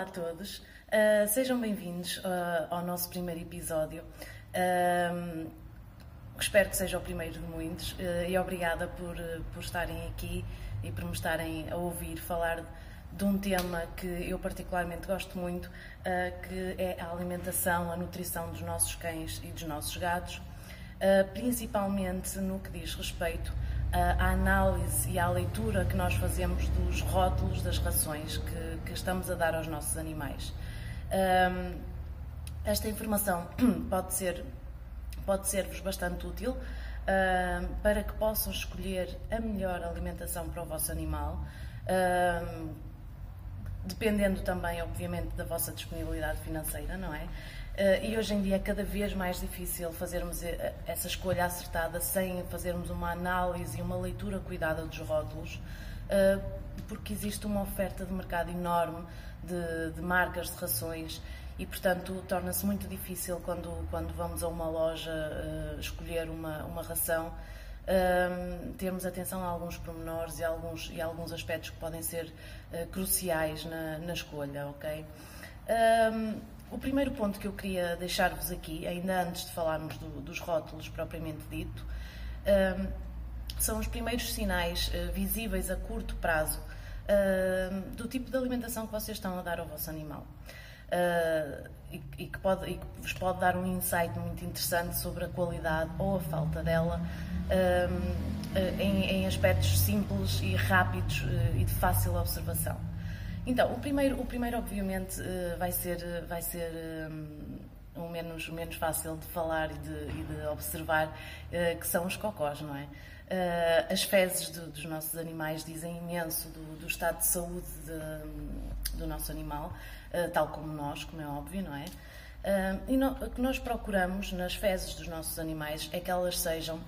Olá a todos, uh, sejam bem-vindos uh, ao nosso primeiro episódio. Uh, espero que seja o primeiro de muitos e obrigada por, por estarem aqui e por me estarem a ouvir falar de um tema que eu particularmente gosto muito, que é a alimentação, a nutrição dos nossos cães e dos nossos gatos, principalmente no que diz respeito à análise e à leitura que nós fazemos dos rótulos das rações que, que estamos a dar aos nossos animais. esta informação pode ser pode ser-vos bastante útil para que possam escolher a melhor alimentação para o vosso animal, dependendo também, obviamente, da vossa disponibilidade financeira, não é? Uh, e hoje em dia é cada vez mais difícil fazermos eh, essa escolha acertada sem fazermos uma análise e uma leitura cuidada dos rótulos, porque existe uma oferta de mercado enorme de, de marcas de rações e, portanto, torna-se muito difícil quando, quando vamos a uma loja uh, escolher uma, uma ração. termos atenção a alguns pormenores e alguns, e alguns aspectos que podem ser cruciais na, na escolha, ok? O primeiro ponto que eu queria deixar-vos aqui, ainda antes de falarmos do, dos rótulos propriamente dito, são os primeiros sinais uh, visíveis a curto prazo uh, do tipo de alimentação que vocês estão a dar ao vosso animal. Uh, e, e, que pode, e, que vos pode dar um insight muito interessante sobre a qualidade ou a falta dela em, em, aspectos simples e rápidos e de fácil observação. Então, o primeiro, o primeiro obviamente, eh, vai ser, eh, vai ser um eh, menos, menos fácil de falar e de, e de observar, que são os cocós, não é? As fezes do, dos nossos animais dizem imenso do, do estado de saúde de, do nosso animal, tal como nós, como é óbvio, não é? E no, o que nós procuramos nas fezes dos nossos animais é que elas sejam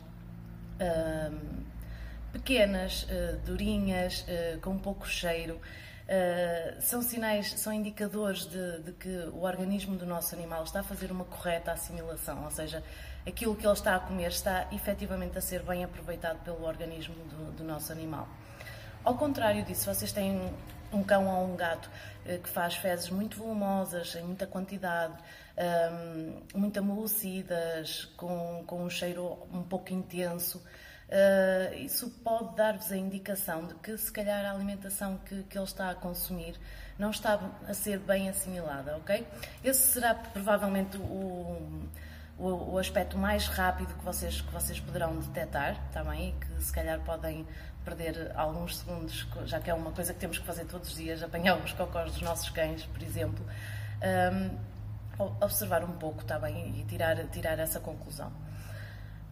pequenas, durinhas, com pouco cheiro, Uh, são sinais, são indicadores de, de, que o organismo do nosso animal está a fazer uma correta assimilação, ou seja, aquilo que ele está a comer está efetivamente a ser bem aproveitado pelo organismo do, do nosso animal. Ao contrário disso, vocês têm um cão ou um gato uh, que faz fezes muito volumosas, em muita quantidade, ah, muito amolecidas, com, com um cheiro um pouco intenso. Uh, isso pode dar-vos a indicação de que se calhar a alimentação que, que ele está a consumir não está a ser bem assimilada, ok? Esse será provavelmente o, o, o, aspecto mais rápido que vocês, que vocês poderão detectar, também, tá que se calhar podem perder alguns segundos, já que é uma coisa que temos que fazer todos os dias, apanhar os cocós dos nossos cães, por exemplo. Um, observar um pouco, está bem, e tirar, tirar essa conclusão.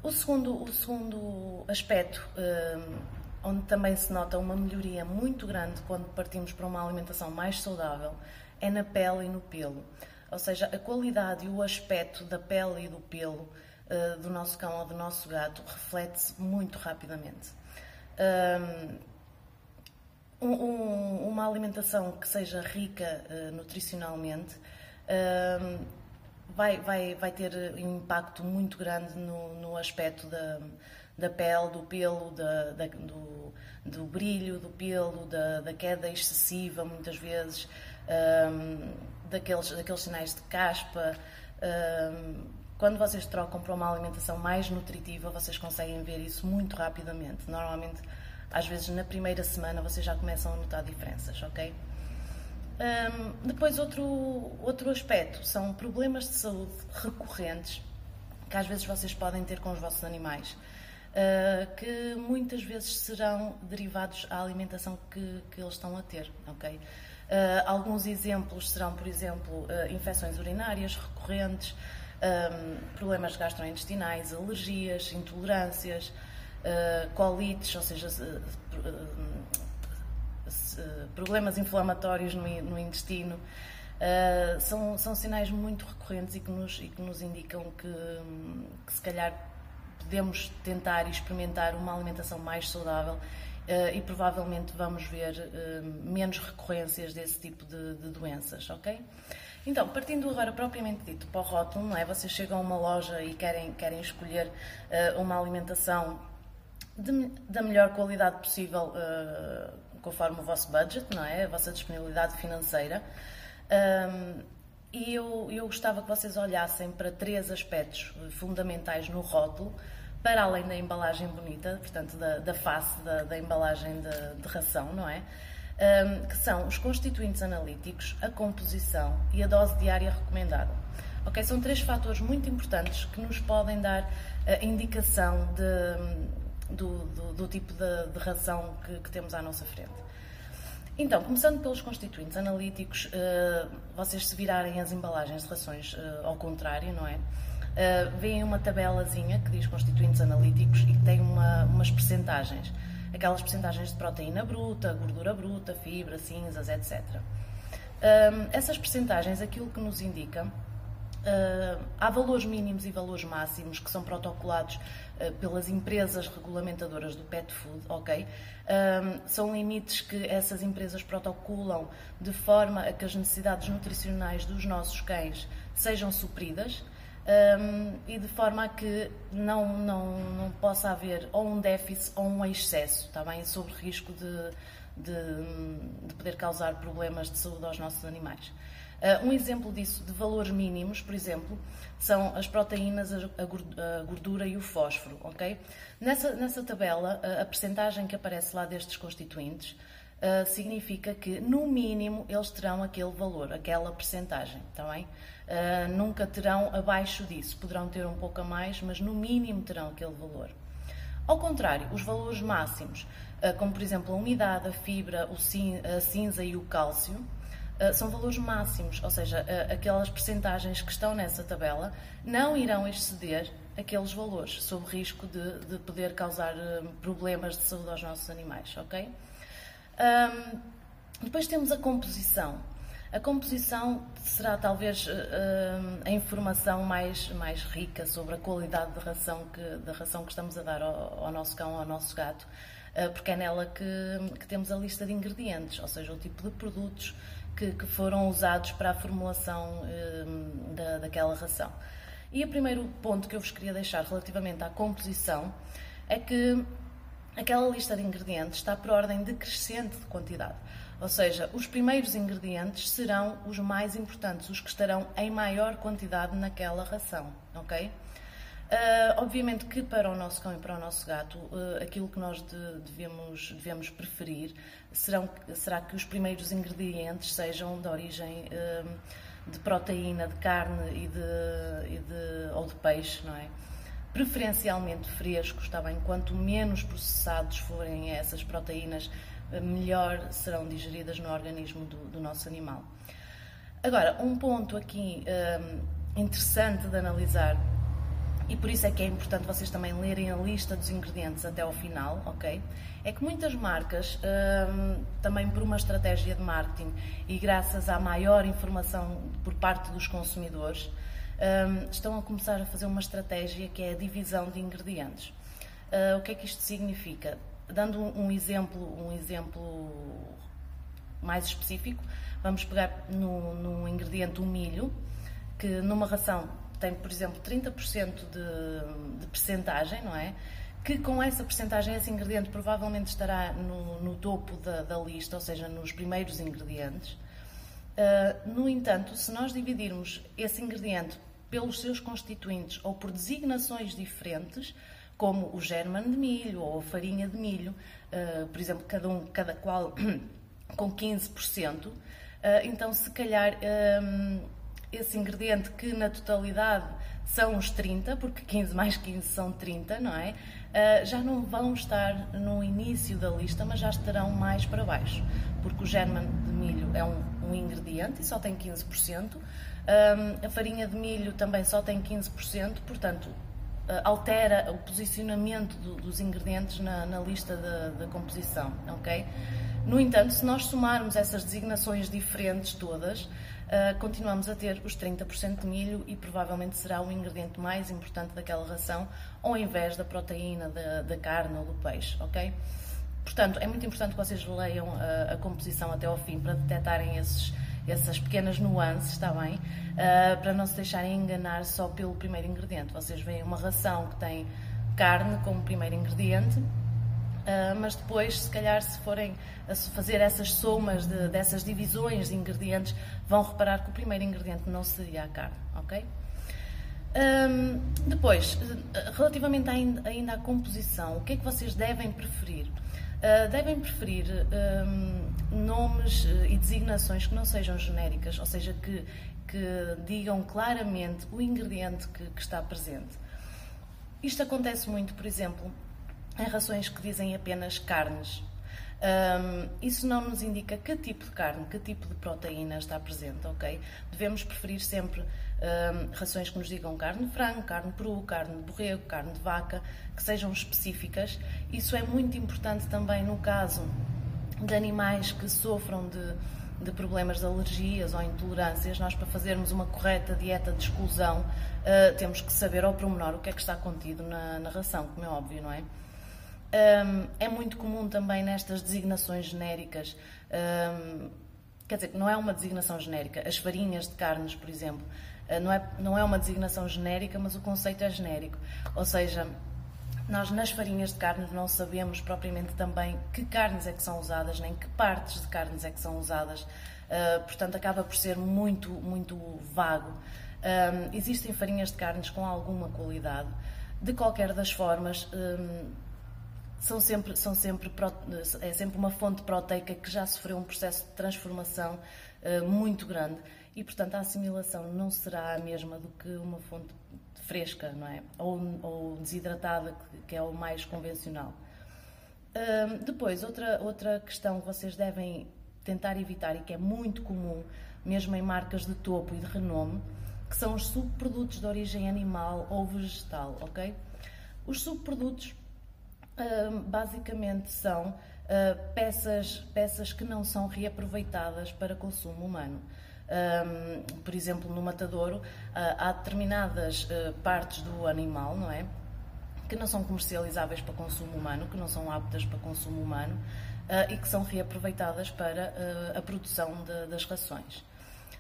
O segundo, o segundo aspecto, um, onde também se nota uma melhoria muito grande quando partimos para uma alimentação mais saudável, é na pele e no pelo. Ou seja, a qualidade e o aspecto da pele e do pelo uh, do nosso cão ou do nosso gato reflete-se muito rapidamente. Um, um, uma alimentação que seja rica nutricionalmente vai, vai, vai ter um impacto muito grande no, no aspecto da, da pele, do pelo, da, da, do, do brilho do pelo, da, da queda excessiva, muitas vezes, um, daqueles, daqueles sinais de caspa. Um, quando vocês trocam para uma alimentação mais nutritiva, vocês conseguem ver isso muito rapidamente. Normalmente, às vezes, na primeira semana, vocês já começam a notar diferenças, ok? Um, depois, outro, outro aspecto são problemas de saúde recorrentes que às vezes vocês podem ter com os vossos animais, uh, que muitas vezes serão derivados à alimentação que, que eles estão a ter. Okay? Uh, alguns exemplos serão, por exemplo, uh, infecções urinárias recorrentes, um, problemas gastrointestinais, alergias, intolerâncias, colites, ou seja, problemas inflamatórios no, no intestino. Uh, são, são sinais muito recorrentes e que nos, e que nos indicam que, que se calhar podemos tentar e experimentar uma alimentação mais saudável uh, e provavelmente vamos ver menos recorrências desse tipo de, de, doenças, ok? Então, partindo agora propriamente dito para o rótulo, não é? Vocês chegam a uma loja e querem, querem escolher uma alimentação de, da melhor qualidade possível conforme o vosso budget, não é? A vossa disponibilidade financeira. Um, e eu, eu gostava que vocês olhassem para três aspectos fundamentais no rótulo, para além da embalagem bonita, portanto, da, da face da, da embalagem de, de, ração, não é? Um, que são os constituintes analíticos, a composição e a dose diária recomendada. Ok, são três fatores muito importantes que nos podem dar a indicação de, do, do, do, tipo de, de ração que, que temos à nossa frente. Então, começando pelos constituintes analíticos, uh, vocês se virarem as embalagens de rações uh, ao contrário, não é? Uh, veem uma tabelazinha que diz constituintes analíticos e que tem uma, umas percentagens. Aquelas percentagens de proteína bruta, gordura bruta, fibra, cinzas, etc. essas percentagens, aquilo que nos indica Uh, há valores mínimos e valores máximos que são protocolados uh, pelas empresas regulamentadoras do pet food, ok? Uh, são limites que essas empresas protocolam de forma a que as necessidades nutricionais dos nossos cães sejam supridas e de forma a que não, não, não possa haver ou um déficit ou um excesso, está bem? Sob risco de, de, de poder causar problemas de saúde aos nossos animais. Uh, um exemplo disso, de valores mínimos, por exemplo, são as proteínas, a gordura e o fósforo, ok? Nessa, nessa tabela, a, a percentagem que aparece lá destes constituintes uh, significa que, no mínimo, eles terão aquele valor, aquela percentagem, está bem? Uh, nunca terão abaixo disso, poderão ter um pouco a mais, mas no mínimo terão aquele valor. Ao contrário, os valores máximos, como por exemplo a umidade, a fibra, a cinza e o cálcio, ah, são valores máximos, ou seja, uh, aquelas percentagens que estão nessa tabela não irão exceder aqueles valores, sob risco de, de poder causar uh, problemas de saúde aos nossos animais, ok? Um, depois temos a composição. A composição será talvez a informação mais, mais rica sobre a qualidade da ração que, da ração que estamos a dar ao, ao nosso cão, ao nosso gato, porque é nela que, que temos a lista de ingredientes, ou seja, o tipo de produtos, que, que foram usados para a formulação um, da, daquela ração. E o primeiro ponto que eu vos queria deixar relativamente à composição é que aquela lista de ingredientes está por ordem decrescente de quantidade. Ou seja, os primeiros ingredientes serão os mais importantes, os que estarão em maior quantidade naquela ração, ok? Uh, obviamente que para o nosso cão e para o nosso gato, uh, aquilo que nós de, devemos, devemos preferir serão, será que os primeiros ingredientes sejam de origem uh, de proteína, de carne e de, e de, ou de peixe, não é? Preferencialmente frescos, está bem? Quanto menos processados forem essas proteínas, melhor serão digeridas no organismo do, do nosso animal. Agora, um ponto aqui interessante de analisar e por isso é que é importante vocês também lerem a lista dos ingredientes até ao final, ok? É que muitas marcas, hum, também por uma estratégia de marketing e graças à maior informação por parte dos consumidores, hum, estão a começar a fazer uma estratégia que é a divisão de ingredientes. Uh, o que é que isto significa? Dando um exemplo, um exemplo mais específico, vamos pegar no, no ingrediente o milho, que numa ração tem, por exemplo, 30% de, de percentagem, não é? Que com essa percentagem, esse ingrediente provavelmente estará no, no topo da, da, lista, ou seja, nos primeiros ingredientes. Uh, no entanto, se nós dividirmos esse ingrediente pelos seus constituintes ou por designações diferentes, como o german de milho ou a farinha de milho, uh, por exemplo, cada um, cada qual com 15%, uh, então se calhar esse ingrediente que na totalidade são os 30, porque 15 mais 15 são 30, não é? Uh, já não vão estar no início da lista, mas já estarão mais para baixo, porque o german de milho é um, um ingrediente e só tem 15%, um, a farinha de milho também só tem 15%, portanto, uh, altera o posicionamento do, dos ingredientes na, na lista da composição, ok? No entanto, se nós somarmos essas designações diferentes todas, uh, continuamos a ter os 30% de milho e provavelmente será o ingrediente mais importante daquela ração, ao invés da proteína da, da carne ou do peixe, ok? Portanto, é muito importante que vocês leiam a, a composição até ao fim para detectarem esses, essas pequenas nuances, está bem? Uh, para não se deixarem enganar só pelo primeiro ingrediente. Vocês veem uma ração que tem carne como primeiro ingrediente, uh, mas depois, se calhar, se forem a fazer essas somas de, dessas divisões de ingredientes, vão reparar que o primeiro ingrediente não seria a carne, ok? Um, depois, relativamente ainda, ainda à composição, o que é que vocês devem preferir? Uh, devem preferir um, nomes e designações que não sejam genéricas, ou seja, que, que digam claramente o ingrediente que, que está presente. Isto acontece muito, por exemplo, em rações que dizem apenas carnes. Um, isso não nos indica que tipo de carne, que tipo de proteína está presente, ok? Devemos preferir sempre um, rações que nos digam carne de frango, carne de peru, carne de borrego, carne de vaca, que sejam específicas. Isso é muito importante também no caso de animais que sofram de, de problemas de alergias ou intolerâncias. Nós, para fazermos uma correta dieta de exclusão, uh, temos que saber ao pormenor o que é que está contido na, na ração, como é óbvio, não é? Um, é muito comum também nestas designações genéricas, um, quer dizer, não é uma designação genérica, as farinhas de carnes, por exemplo, uh, não, é, não é uma designação genérica, mas o conceito é genérico. Ou seja, nós nas farinhas de carnes não sabemos propriamente também que carnes é que são usadas, nem que partes de carnes é que são usadas, uh, portanto acaba por ser muito, muito vago. Um, existem farinhas de carnes com alguma qualidade. De qualquer das formas, um, são sempre, são sempre, é sempre uma fonte proteica que já sofreu um processo de transformação uh, muito grande e, portanto, a assimilação não será a mesma do que uma fonte fresca, não é? Ou, ou desidratada, que, é o mais convencional. Uh, depois, outra, outra questão que vocês devem tentar evitar e que é muito comum, mesmo em marcas de topo e de renome, que são os subprodutos de origem animal ou vegetal, ok? Os subprodutos basicamente são uh, peças, peças que não são reaproveitadas para consumo humano. Um, por exemplo, no matadouro, uh, há determinadas uh, partes do animal, não é? Que não são comercializáveis para consumo humano, que não são aptas para consumo humano e que são reaproveitadas para a produção de, das rações.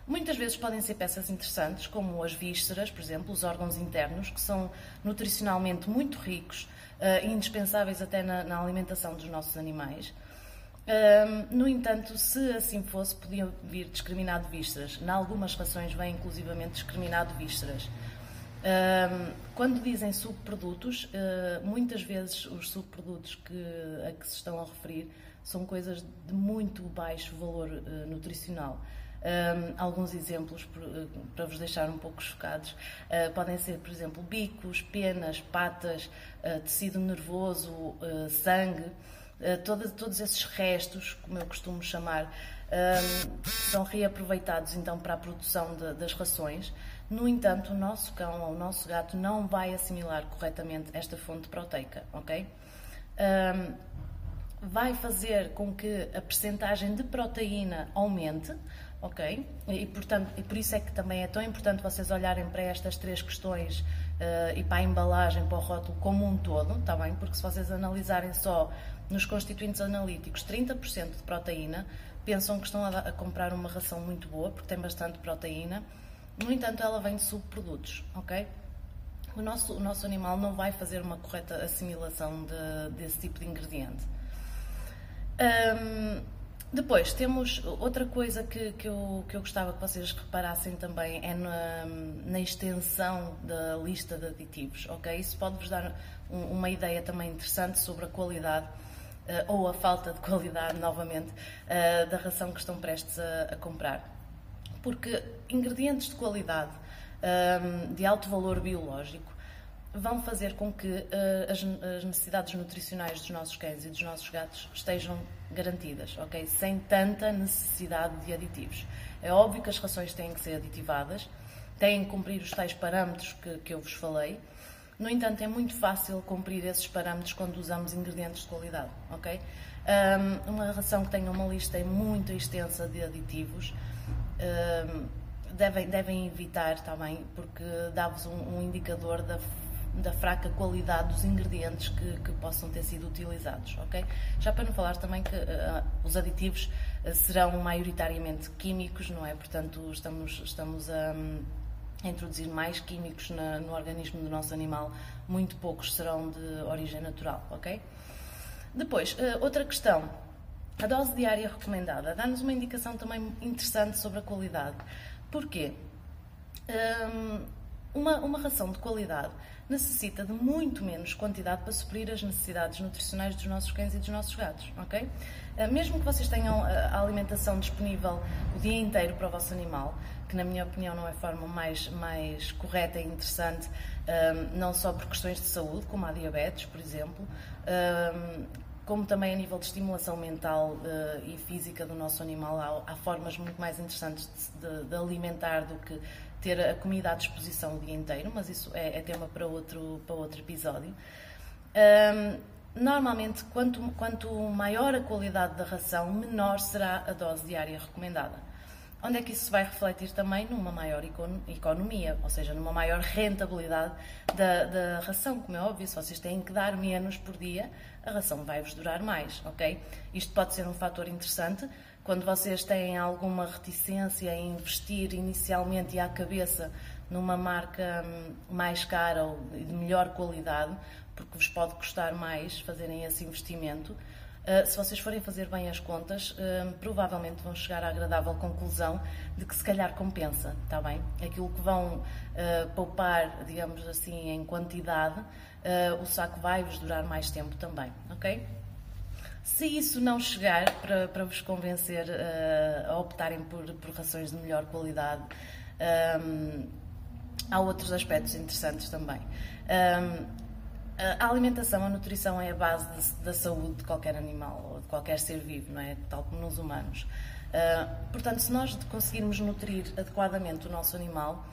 Muitas vezes podem ser peças interessantes, como as vísceras, por exemplo, os órgãos internos, que são nutricionalmente muito ricos uh, indispensáveis até na, na, alimentação dos nossos animais. No entanto, se assim fosse, podiam vir discriminado vísceras. Em algumas rações vem inclusivamente discriminado vísceras. Quando dizem subprodutos, muitas vezes os subprodutos que, a que se estão a referir são coisas de muito baixo valor nutricional. Um, alguns exemplos eh, para vos deixar um pouco chocados uh, podem ser, por exemplo, bicos, penas, patas, uh, tecido nervoso, uh, sangue, todo, todos esses restos, como eu costumo chamar, são reaproveitados então para a produção de, das rações. No entanto, o nosso cão ou o nosso gato não vai assimilar corretamente esta fonte proteica, ok? Vai fazer com que a percentagem de proteína aumente, ok? E, portanto, e por isso é que também é tão importante vocês olharem para estas três questões uh, e para a embalagem, para o rótulo como um todo, está bem? Porque se vocês analisarem só nos constituintes analíticos 30% de proteína, pensam que estão a, a, comprar uma ração muito boa, porque tem bastante proteína. No entanto, ela vem de subprodutos, ok? O nosso, o nosso animal não vai fazer uma correta assimilação de, desse tipo de ingrediente. Um, depois temos outra coisa que, que, eu, que eu gostava que vocês reparassem também é na, na extensão da lista de aditivos, ok? Isso pode-vos dar um, uma ideia também interessante sobre a qualidade uh, ou a falta de qualidade, novamente, uh, da ração que estão prestes a, a comprar. Porque ingredientes de qualidade, um, de alto valor biológico, vão fazer com que uh, as, as, necessidades nutricionais dos nossos cães e dos nossos gatos estejam garantidas, ok? Sem tanta necessidade de aditivos. É óbvio que as rações têm que ser aditivadas, têm que cumprir os tais parâmetros que, que eu vos falei. No entanto, é muito fácil cumprir esses parâmetros quando usamos ingredientes de qualidade, ok? Um, uma ração que tenha uma lista muito extensa de aditivos. Um, devem, devem evitar também, porque dá-vos um, um indicador da da fraca qualidade dos ingredientes que, que, possam ter sido utilizados, ok? Já para não falar também que uh, os aditivos uh, serão maioritariamente químicos, não é? Portanto, estamos, estamos a, um, a introduzir mais químicos na, no organismo do nosso animal, muito poucos serão de origem natural, ok? Depois, uh, outra questão. A dose diária recomendada dá-nos uma indicação também interessante sobre a qualidade. Porquê? Um, uma, uma ração de qualidade necessita de muito menos quantidade para suprir as necessidades nutricionais dos nossos cães e dos nossos gatos, ok? Eh, mesmo que vocês tenham eh, a alimentação disponível o dia inteiro para o vosso animal, que na minha opinião não é a forma mais, mais correta e interessante, eh, não só por questões de saúde, como a diabetes, por exemplo, como também a nível de estimulação mental e física do nosso animal, há, formas muito mais interessantes de, de alimentar do que ter a comida à disposição o dia inteiro, mas isso é, é tema para outro, para outro episódio. Um, normalmente, quanto, quanto maior a qualidade da ração, menor será a dose diária recomendada. Onde é que isso vai refletir também numa maior economia, ou seja, numa maior rentabilidade da, da ração, como é óbvio, se vocês têm que dar menos por dia, a ração vai-vos durar mais, ok? Isto pode ser um fator interessante, quando vocês têm alguma reticência em investir inicialmente e à cabeça numa marca hum, mais cara ou de melhor qualidade, porque vos pode custar mais fazerem esse investimento, Uh, se vocês forem fazer bem as contas, uh, provavelmente vão chegar à agradável conclusão de que se calhar compensa, está bem? Aquilo que vão uh, poupar, digamos assim, em quantidade, o saco vai vos durar mais tempo também, ok? Se isso não chegar para, para vos convencer uh, a optarem por, por rações de melhor qualidade, um, há outros aspectos interessantes também. Um, a alimentação, a nutrição é a base de, da saúde de qualquer animal ou de qualquer ser vivo, não é? Tal como nos humanos. Uh, portanto, se nós conseguirmos nutrir adequadamente o nosso animal,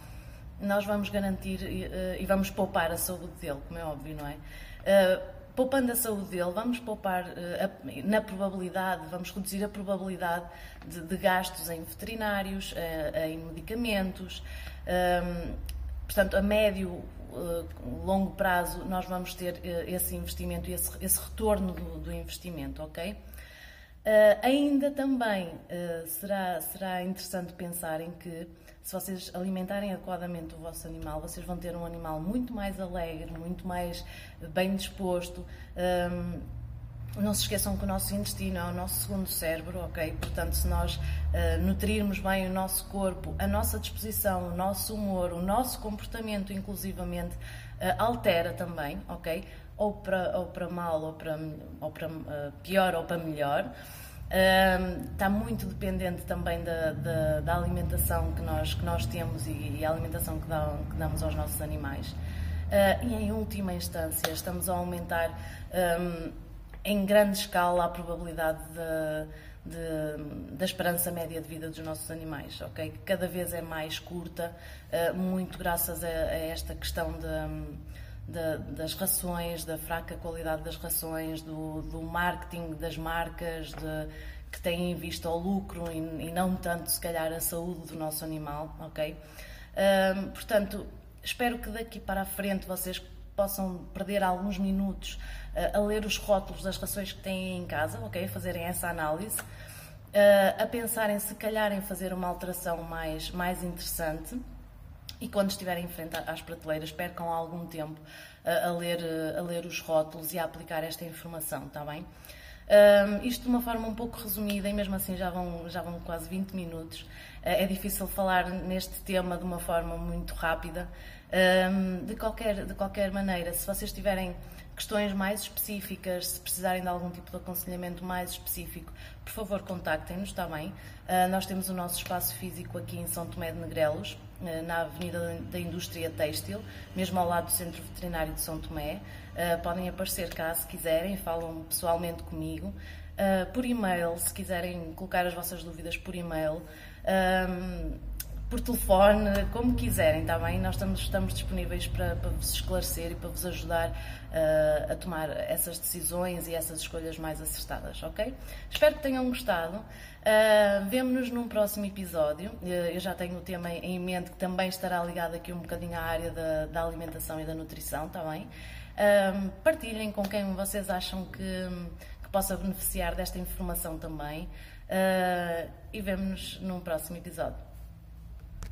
nós vamos garantir uh, e vamos poupar a saúde dele, como é óbvio, não é? Uh, poupando a saúde dele, vamos poupar uh, na probabilidade, vamos reduzir a probabilidade de, de gastos em veterinários, uh, em medicamentos. Portanto, a médio, uh, longo prazo, nós vamos ter esse investimento esse, esse retorno do, do, investimento, ok? Ainda também será, será interessante pensarem que se vocês alimentarem adequadamente o vosso animal, vocês vão ter um animal muito mais alegre, muito mais bem disposto. Um, não se esqueçam que o nosso intestino é o nosso segundo cérebro, ok? Portanto, se nós uh, nutrirmos bem o nosso corpo, a nossa disposição, o nosso humor, o nosso comportamento, inclusivamente, uh, altera também, ok? Ou para, ou para mal, ou para, ou para uh, pior, ou para melhor está muito dependente também da, da, da, alimentação que nós, que nós temos e, e a alimentação que, que, damos aos nossos animais. Uh, e em última instância, estamos a aumentar um, em grande escala a probabilidade de, de, da esperança média de vida dos nossos animais, ok? Que cada vez é mais curta, uh, muito graças a, a esta questão de. Um, da, das rações, da fraca qualidade das rações, do, do marketing das marcas, de, que têm em vista o lucro e, e, não tanto, se calhar, a saúde do nosso animal, ok? Portanto, espero que daqui para a frente vocês possam perder alguns minutos uh, a ler os rótulos das rações que têm em casa, ok? A fazerem essa análise, uh, a pensarem se calhar em fazer uma alteração mais, mais interessante e quando estiverem em frente às prateleiras, percam algum tempo a, a ler, a ler os rótulos e a aplicar esta informação, está bem? Um, isto de uma forma um pouco resumida e mesmo assim já vão, já vão quase 20 minutos. Uh, é difícil falar neste tema de uma forma muito rápida. Um, de, qualquer, de qualquer maneira, se vocês tiverem questões mais específicas, se precisarem de algum tipo de aconselhamento mais específico, por favor contactem-nos, está bem? Uh, nós temos o nosso espaço físico aqui em São Tomé de Negrelos, na Avenida da Indústria Têxtil, mesmo ao lado do Centro Veterinário de São Tomé. Uh, podem aparecer cá se quiserem, falam pessoalmente comigo. por e-mail, se quiserem colocar as vossas dúvidas por e-mail por telefone, como quiserem, está bem? Nós estamos, estamos disponíveis para, para vos esclarecer e para vos ajudar uh, a tomar essas decisões e essas escolhas mais acertadas, ok? Espero que tenham gostado. Uh, Vemo-nos num próximo episódio. Uh, eu já tenho o tema em mente que também estará ligado aqui um bocadinho à área da, da alimentação e da nutrição, está bem? Uh, partilhem com quem vocês acham que, que possa beneficiar desta informação também. e vemo-nos num próximo episódio.